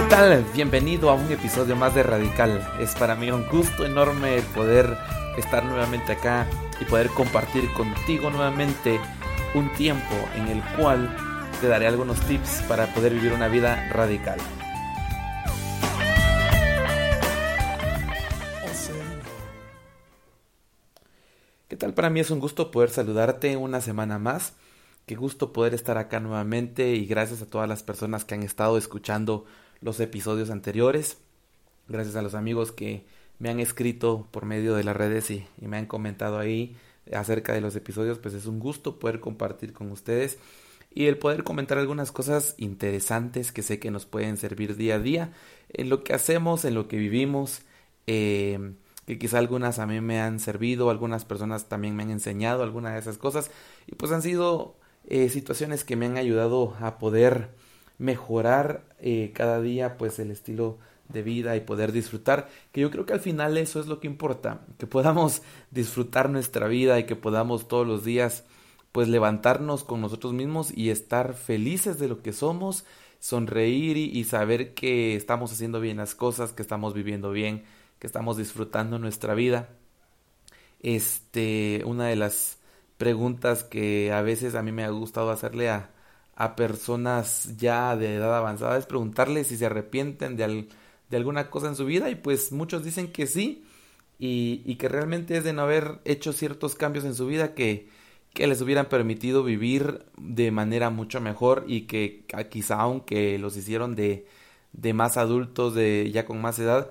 ¿qué tal? Bienvenido a un episodio más de Radical. Es para mí un gusto enorme poder estar nuevamente acá y poder compartir contigo nuevamente un tiempo en el cual te daré algunos tips para poder vivir una vida radical. ¿Qué tal? Para mí es un gusto poder saludarte una semana más. Qué gusto poder estar acá nuevamente y gracias a todas las personas que han estado escuchando los episodios anteriores. Gracias a los amigos que me han escrito por medio de las redes y, me han comentado ahí acerca de los episodios. Pues es un gusto poder compartir con ustedes y el poder comentar algunas cosas interesantes que sé que nos pueden servir día a día en lo que hacemos, en lo que vivimos. Eh, que quizá algunas a mí me han servido, algunas personas también me han enseñado algunas de esas cosas y pues han sido eh, situaciones que me han ayudado a poder mejorar eh, cada día pues el estilo de vida y poder disfrutar, que yo creo que al final eso es lo que importa, que podamos disfrutar nuestra vida y que podamos todos los días pues levantarnos con nosotros mismos y estar felices de lo que somos, sonreír y, y saber que estamos haciendo bien las cosas, que estamos viviendo bien, que estamos disfrutando nuestra vida. Este, una de las preguntas que a veces a mí me ha gustado hacerle a, a personas ya de edad avanzada es preguntarles si se arrepienten de, de alguna cosa en su vida y pues muchos dicen que sí y, y, que realmente es de no haber hecho ciertos cambios en su vida que, que les hubieran permitido vivir de manera mucho mejor y que quizá aunque los hicieron de, de más adultos, de ya con más edad,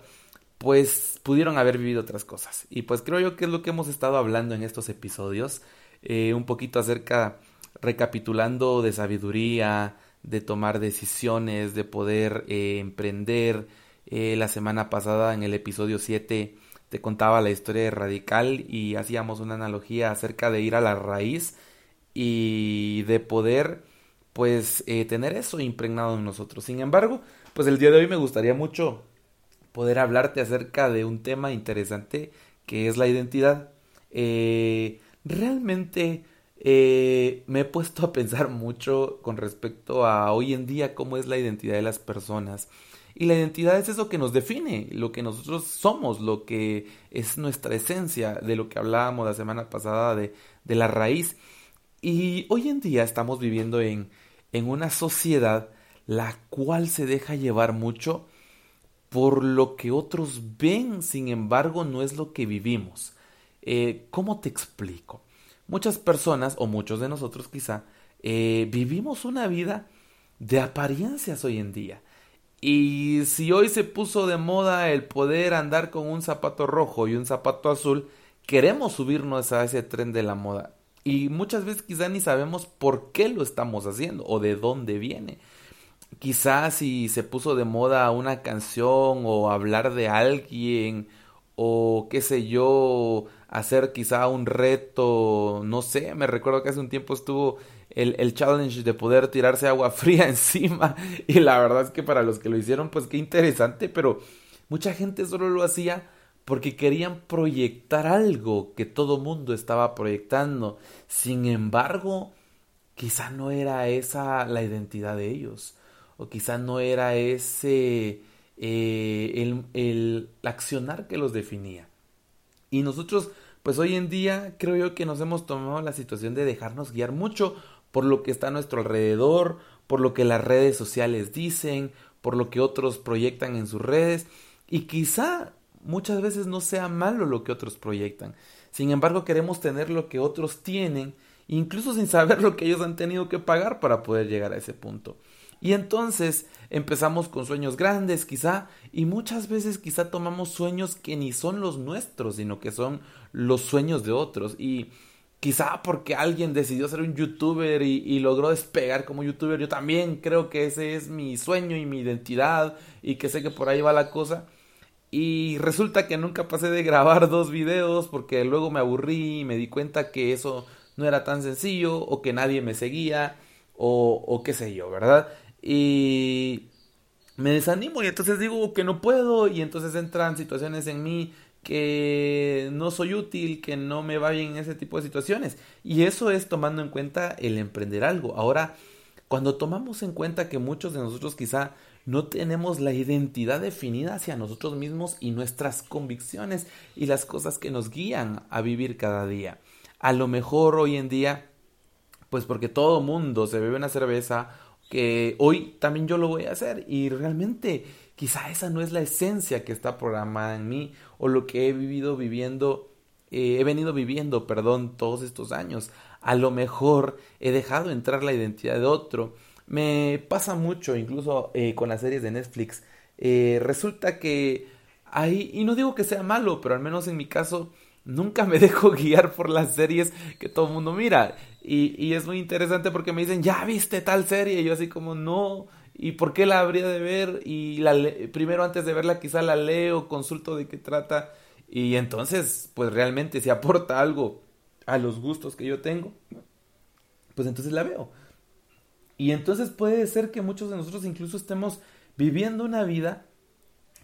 pues pudieron haber vivido otras cosas. Y pues creo yo que es lo que hemos estado hablando en estos episodios, eh, un poquito acerca recapitulando de sabiduría, de tomar decisiones, de poder eh, emprender. Eh, la semana pasada en el episodio 7 te contaba la historia de Radical y hacíamos una analogía acerca de ir a la raíz y de poder pues eh, tener eso impregnado en nosotros. Sin embargo, pues el día de hoy me gustaría mucho poder hablarte acerca de un tema interesante que es la identidad. realmente eh, me he puesto a pensar mucho con respecto a hoy en día cómo es la identidad de las personas. Y la identidad es eso que nos define, lo que nosotros somos, lo que es nuestra esencia, de lo que hablábamos la semana pasada de, de la raíz. Y hoy en día estamos viviendo en, en una sociedad la cual se deja llevar mucho por lo que otros ven, sin embargo no es lo que vivimos. Eh, ¿Cómo te explico? Muchas personas, o muchos de nosotros quizá, eh, vivimos una vida de apariencias hoy en día. Y si hoy se puso de moda el poder andar con un zapato rojo y un zapato azul, queremos subirnos a ese tren de la moda. Y muchas veces quizá ni sabemos por qué lo estamos haciendo o de dónde viene. Quizás si se puso de moda una canción o hablar de alguien o qué sé yo, hacer quizá un reto, no sé, me recuerdo que hace un tiempo estuvo el, el, challenge de poder tirarse agua fría encima y la verdad es que para los que lo hicieron pues qué interesante, pero mucha gente solo lo hacía porque querían proyectar algo que todo mundo estaba proyectando. Sin embargo, quizá no era esa la identidad de ellos o quizá no era ese eh, el, el accionar que los definía. Y nosotros, pues hoy en día creo yo que nos hemos tomado la situación de dejarnos guiar mucho por lo que está a nuestro alrededor, por lo que las redes sociales dicen, por lo que otros proyectan en sus redes y quizá muchas veces no sea malo lo que otros proyectan. Sin embargo, queremos tener lo que otros tienen, incluso sin saber lo que ellos han tenido que pagar para poder llegar a ese punto. Y entonces empezamos con sueños grandes quizá y muchas veces quizá tomamos sueños que ni son los nuestros, sino que son los sueños de otros. Y quizá porque alguien decidió ser un youtuber y, logró despegar como youtuber, yo también creo que ese es mi sueño y mi identidad y que sé que por ahí va la cosa. Y resulta que nunca pasé de grabar dos videos porque luego me aburrí y me di cuenta que eso no era tan sencillo o que nadie me seguía o, qué sé yo, ¿verdad? Y me desanimo y entonces digo que no puedo y entonces entran situaciones en mí que no soy útil, que no me va bien en ese tipo de situaciones. Y eso es tomando en cuenta el emprender algo. Ahora, cuando tomamos en cuenta que muchos de nosotros quizá no tenemos la identidad definida hacia nosotros mismos y nuestras convicciones y las cosas que nos guían a vivir cada día. A lo mejor hoy en día, pues porque todo mundo se bebe una cerveza, que hoy también yo lo voy a hacer y realmente quizá esa no es la esencia que está programada en mí o lo que he vivido viviendo, eh, he venido viviendo, perdón, todos estos años. A lo mejor he dejado entrar la identidad de otro. Me pasa mucho, incluso eh, con las series de Netflix. Eh, resulta que hay, y no digo que sea malo, pero al menos en mi caso, nunca me dejo guiar por las series que todo el mundo mira. Y, y, es muy interesante porque me dicen, ya viste tal serie. Y yo así como, no. ¿Y por qué la habría de ver? Y la primero antes de verla quizá la leo, consulto de qué trata. Y entonces, pues realmente si aporta algo a los gustos que yo tengo, pues entonces la veo. Y entonces puede ser que muchos de nosotros incluso estemos viviendo una vida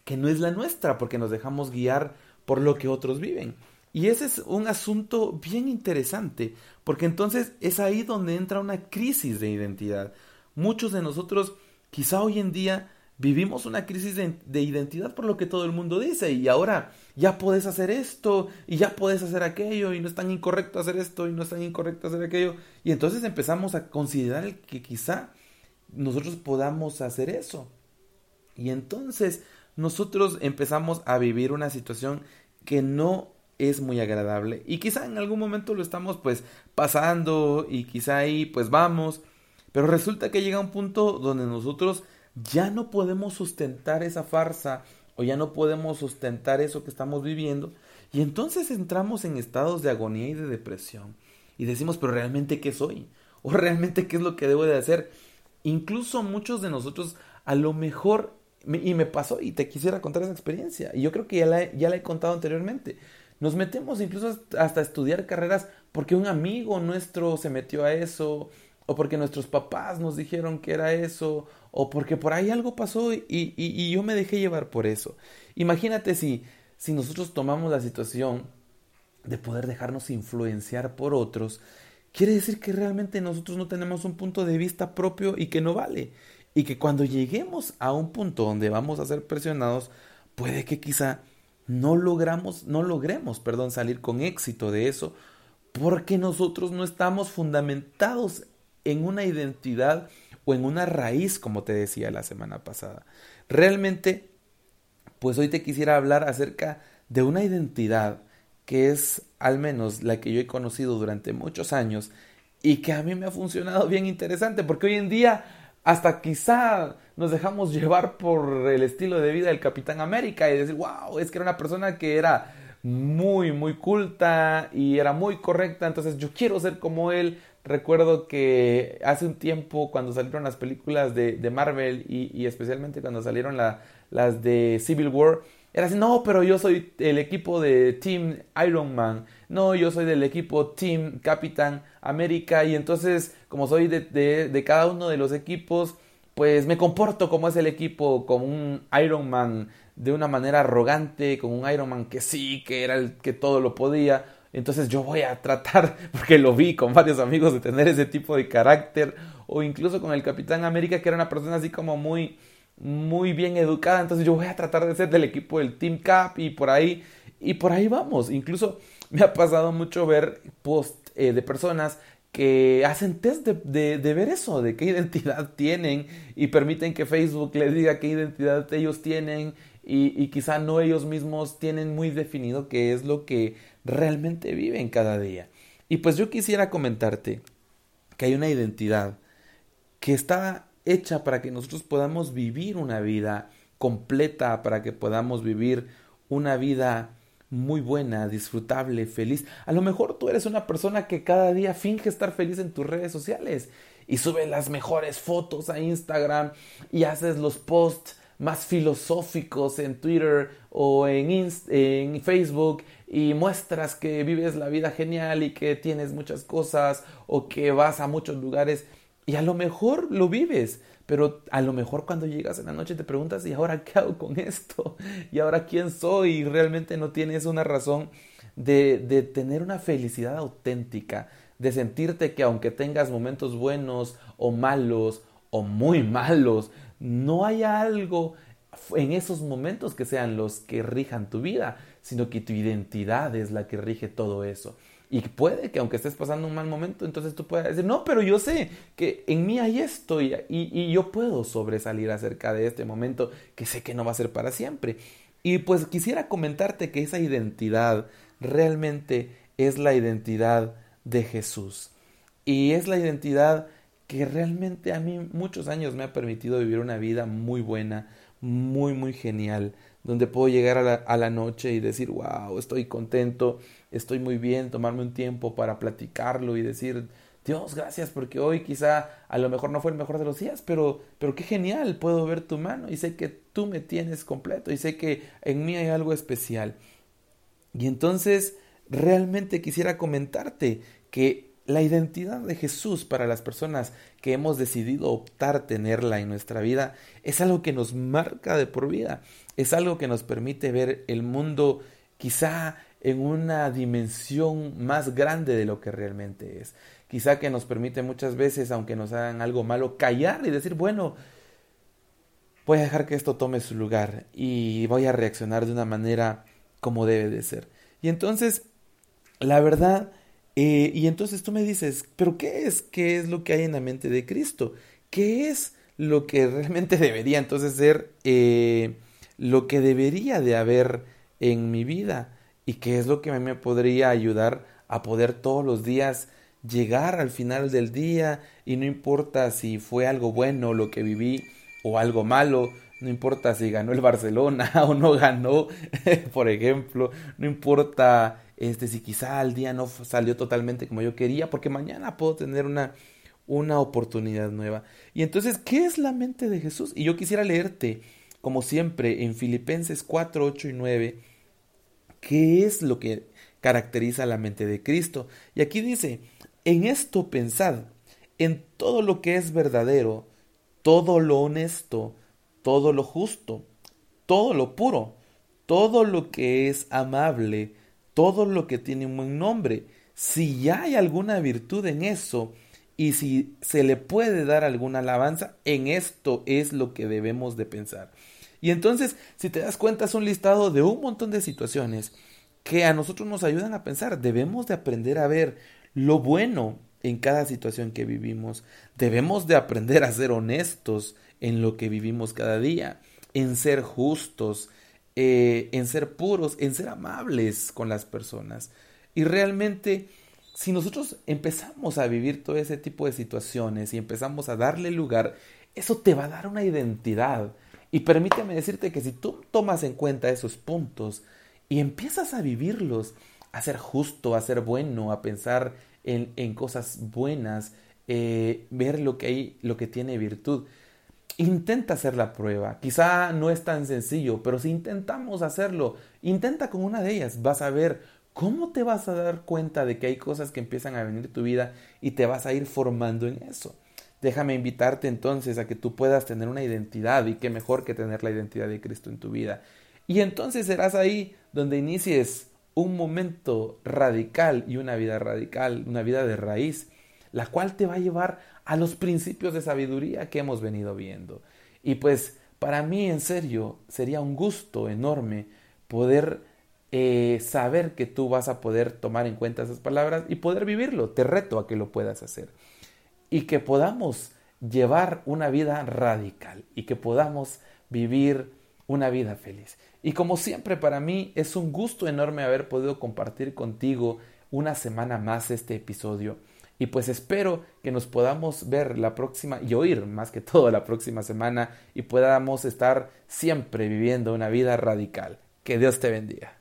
que no es la nuestra, porque nos dejamos guiar por lo que otros viven. Y ese es un asunto bien interesante, porque entonces es ahí donde entra una crisis de identidad. Muchos de nosotros quizá hoy en día vivimos una crisis de, identidad por lo que todo el mundo dice y ahora ya puedes hacer esto y ya puedes hacer aquello y no es tan incorrecto hacer esto y no es tan incorrecto hacer aquello y entonces empezamos a considerar que quizá nosotros podamos hacer eso y entonces nosotros empezamos a vivir una situación que no es muy agradable. Y quizá en algún momento lo estamos pues pasando y quizá ahí pues vamos. Pero resulta que llega un punto donde nosotros ya no podemos sustentar esa farsa o ya no podemos sustentar eso que estamos viviendo. Y entonces entramos en estados de agonía y de depresión. Y decimos pero realmente qué soy o realmente qué es lo que debo de hacer incluso muchos de nosotros a lo mejor y me pasó y te quisiera contar esa experiencia. Y yo creo que ya la, ya la he contado anteriormente nos metemos incluso hasta estudiar carreras porque un amigo nuestro se metió a eso, o porque nuestros papás nos dijeron que era eso, o porque por ahí algo pasó y, y, y yo me dejé llevar por eso. Imagínate si, si nosotros tomamos la situación de poder dejarnos influenciar por otros, quiere decir que realmente nosotros no tenemos un punto de vista propio y que no vale. Y que cuando lleguemos a un punto donde vamos a ser presionados, puede que quizá no logramos, no logremos, perdón, salir con éxito de eso, porque nosotros no estamos fundamentados en una identidad o en una raíz, como te decía la semana pasada. Realmente, pues hoy te quisiera hablar acerca de una identidad que es al menos la que yo he conocido durante muchos años y que a mí me ha funcionado bien interesante, porque hoy en día hasta quizá nos dejamos llevar por el estilo de vida del Capitán América y decir, wow, es que era una persona que era muy, muy culta y era muy correcta, entonces yo quiero ser como él. Recuerdo que hace un tiempo cuando salieron las películas de, Marvel y, especialmente cuando salieron las de Civil War, era así, no, pero yo soy el equipo de Team Iron Man, no, yo soy del equipo Team Capitán América. Y entonces como soy de, de, cada uno de los equipos, pues me comporto como es el equipo, como un Iron Man de una manera arrogante, como un Iron Man que sí, que era el que todo lo podía. Entonces yo voy a tratar, porque lo vi con varios amigos, de tener ese tipo de carácter, o incluso con el Capitán América, que era una persona así como muy, muy bien educada, entonces yo voy a tratar de ser del equipo del Team Cap y por ahí, y por ahí vamos. Incluso me ha pasado mucho ver post eh, de personas que hacen test de, de, ver eso, de qué identidad tienen y permiten que Facebook les diga qué identidad ellos tienen y, y quizá no ellos mismos tienen muy definido qué es lo que realmente viven cada día. Y pues yo quisiera comentarte que hay una identidad que está hecha para que nosotros podamos vivir una vida completa, para que podamos vivir una vida muy buena, disfrutable, feliz. A lo mejor tú eres una persona que cada día finge estar feliz en tus redes sociales y sube las mejores fotos a Instagram y haces los posts más filosóficos en Twitter o en, en Facebook y muestras que vives la vida genial y que tienes muchas cosas o que vas a muchos lugares y a lo mejor lo vives, pero a lo mejor cuando llegas en la noche te preguntas, ¿y ahora qué hago con esto? ¿Y ahora quién soy? Y realmente no tienes una razón de, de tener una felicidad auténtica, de sentirte que aunque tengas momentos buenos o malos o muy malos, no haya algo en esos momentos que sean los que rijan tu vida, sino que tu identidad es la que rige todo eso. Y puede que aunque estés pasando un mal momento, entonces tú puedas decir, no, pero yo sé que en mí hay esto y, y, yo puedo sobresalir acerca de este momento que sé que no va a ser para siempre. Y pues quisiera comentarte que esa identidad realmente es la identidad de Jesús. Y es la identidad que realmente a mí muchos años me ha permitido vivir una vida muy buena, muy, muy genial, donde puedo llegar a la, a la noche y decir, wow, estoy contento, estoy muy bien, tomarme un tiempo para platicarlo y decir, Dios, gracias porque hoy quizá a lo mejor no fue el mejor de los días, pero, pero qué genial, puedo ver tu mano y sé que tú me tienes completo y sé que en mí hay algo especial. Y entonces realmente quisiera comentarte que la identidad de Jesús para las personas que hemos decidido optar tenerla en nuestra vida es algo que nos marca de por vida, es algo que nos permite ver el mundo quizá en una dimensión más grande de lo que realmente es. Quizá que nos permite muchas veces, aunque nos hagan algo malo, callar y decir, bueno, voy a dejar que esto tome su lugar y voy a reaccionar de una manera como debe de ser. Y entonces, la verdad eh, y entonces tú me dices, pero ¿qué es? ¿Qué es lo que hay en la mente de Cristo? ¿Qué es lo que realmente debería entonces ser eh, lo que debería de haber en mi vida? ¿Y qué es lo que me podría ayudar a poder todos los días llegar al final del día y no importa si fue algo bueno lo que viví o algo malo, no importa si ganó el Barcelona o no ganó, por ejemplo, no importa este, si quizá el día no salió totalmente como yo quería, porque mañana puedo tener una, una oportunidad nueva. Y entonces, ¿qué es la mente de Jesús? Y yo quisiera leerte, como siempre, en Filipenses 4, 8 y 9, qué es lo que caracteriza la mente de Cristo. Y aquí dice, en esto pensad, en todo lo que es verdadero, todo lo honesto, todo lo justo, todo lo puro, todo lo que es amable, todo lo que tiene un buen nombre. Si ya hay alguna virtud en eso y si se le puede dar alguna alabanza, en esto es lo que debemos de pensar. Y entonces, si te das cuenta, es un listado de un montón de situaciones que a nosotros nos ayudan a pensar. Debemos de aprender a ver lo bueno en cada situación que vivimos. Debemos de aprender a ser honestos en lo que vivimos cada día, en ser justos, eh, en ser puros, en ser amables con las personas. Y realmente, si nosotros empezamos a vivir todo ese tipo de situaciones y empezamos a darle lugar, eso te va a dar una identidad. Y permíteme decirte que si tú tomas en cuenta esos puntos y empiezas a vivirlos, a ser justo, a ser bueno, a pensar en, en cosas buenas, eh, ver lo que hay, lo que tiene virtud, Intenta hacer la prueba. Quizá no es tan sencillo, pero si intentamos hacerlo, intenta con una de ellas. Vas a ver cómo te vas a dar cuenta de que hay cosas que empiezan a venir tu vida y te vas a ir formando en eso. Déjame invitarte entonces a que tú puedas tener una identidad y qué mejor que tener la identidad de Cristo en tu vida. Y entonces serás ahí donde inicies un momento radical y una vida radical, una vida de raíz, la cual te va a llevar a los principios de sabiduría que hemos venido viendo. Y pues para mí en serio sería un gusto enorme poder eh, saber que tú vas a poder tomar en cuenta esas palabras y poder vivirlo. Te reto a que lo puedas hacer. Y que podamos llevar una vida radical y que podamos vivir una vida feliz. Y como siempre para mí es un gusto enorme haber podido compartir contigo una semana más este episodio. Y pues espero que nos podamos ver la próxima y oír más que todo la próxima semana y podamos estar siempre viviendo una vida radical. Que Dios te bendiga.